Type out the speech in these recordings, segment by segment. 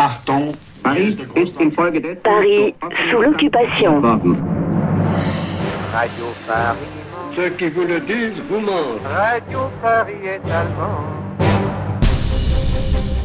Achtung, Paris Paris sous l'occupation. Radio Paris. Ceux qui vous le disent vous mentent. Radio Paris est allemand.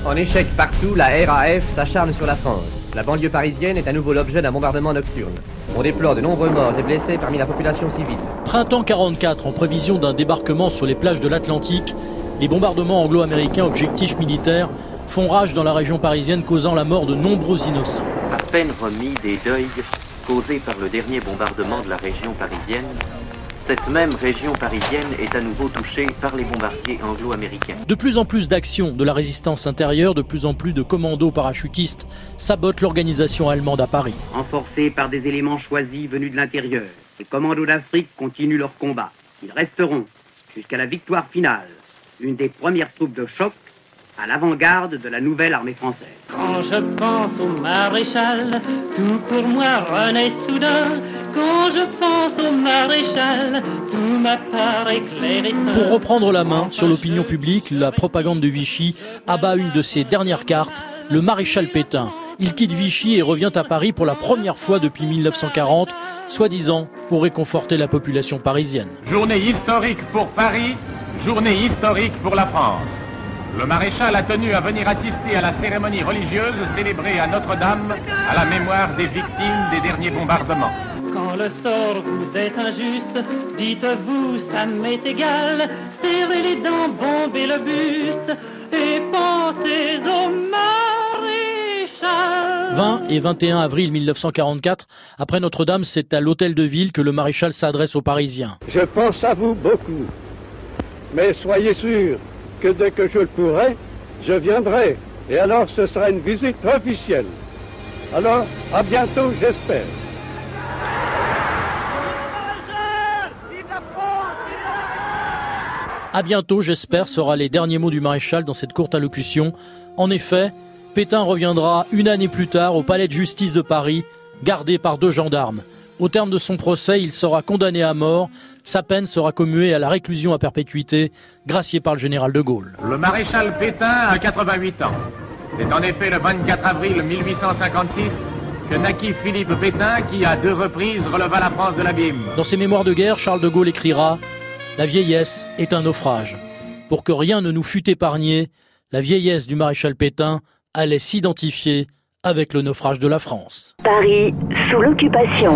En échec partout, la RAF s'acharne sur la France. La banlieue parisienne est à nouveau l'objet d'un bombardement nocturne. On déplore de nombreux morts et blessés parmi la population civile. Printemps 44, en prévision d'un débarquement sur les plages de l'Atlantique, les bombardements anglo-américains objectifs militaires font rage dans la région parisienne, causant la mort de nombreux innocents. À peine remis des deuils causés par le dernier bombardement de la région parisienne, cette même région parisienne est à nouveau touchée par les bombardiers anglo-américains. De plus en plus d'actions de la résistance intérieure, de plus en plus de commandos parachutistes sabotent l'organisation allemande à Paris. Renforcés par des éléments choisis venus de l'intérieur, les commandos d'Afrique continuent leur combat. Ils resteront jusqu'à la victoire finale, une des premières troupes de choc à l'avant-garde de la nouvelle armée française. Quand je pense au maréchal, tout pour moi renaît soudain. Quand je pense au maréchal, tout m'apparaît clair et. Pour reprendre la main sur l'opinion publique, la propagande de Vichy abat une de ses dernières cartes, le maréchal Pétain. Il quitte Vichy et revient à Paris pour la première fois depuis 1940, soi-disant pour réconforter la population parisienne. Journée historique pour Paris, journée historique pour la France. Le maréchal a tenu à venir assister à la cérémonie religieuse célébrée à Notre-Dame à la mémoire des victimes des derniers bombardements. Quand le sort vous est injuste, dites-vous ça m'est égal. Serrez les dents, bombez le buste et pensez au maréchal. 20 et 21 avril 1944, après Notre-Dame, c'est à l'hôtel de ville que le maréchal s'adresse aux Parisiens. Je pense à vous beaucoup. Mais soyez sûrs que dès que je le pourrai, je viendrai. Et alors ce sera une visite officielle. Alors, à bientôt, j'espère. À bientôt, j'espère, sera les derniers mots du maréchal dans cette courte allocution. En effet, Pétain reviendra une année plus tard au palais de justice de Paris, gardé par deux gendarmes. Au terme de son procès, il sera condamné à mort. Sa peine sera commuée à la réclusion à perpétuité, gracié par le général de Gaulle. Le maréchal Pétain a 88 ans. C'est en effet le 24 avril 1856 que naquit Philippe Pétain qui, à deux reprises, releva la France de l'abîme. Dans ses mémoires de guerre, Charles de Gaulle écrira La vieillesse est un naufrage. Pour que rien ne nous fût épargné, la vieillesse du maréchal Pétain allait s'identifier avec le naufrage de la France. Paris sous l'occupation.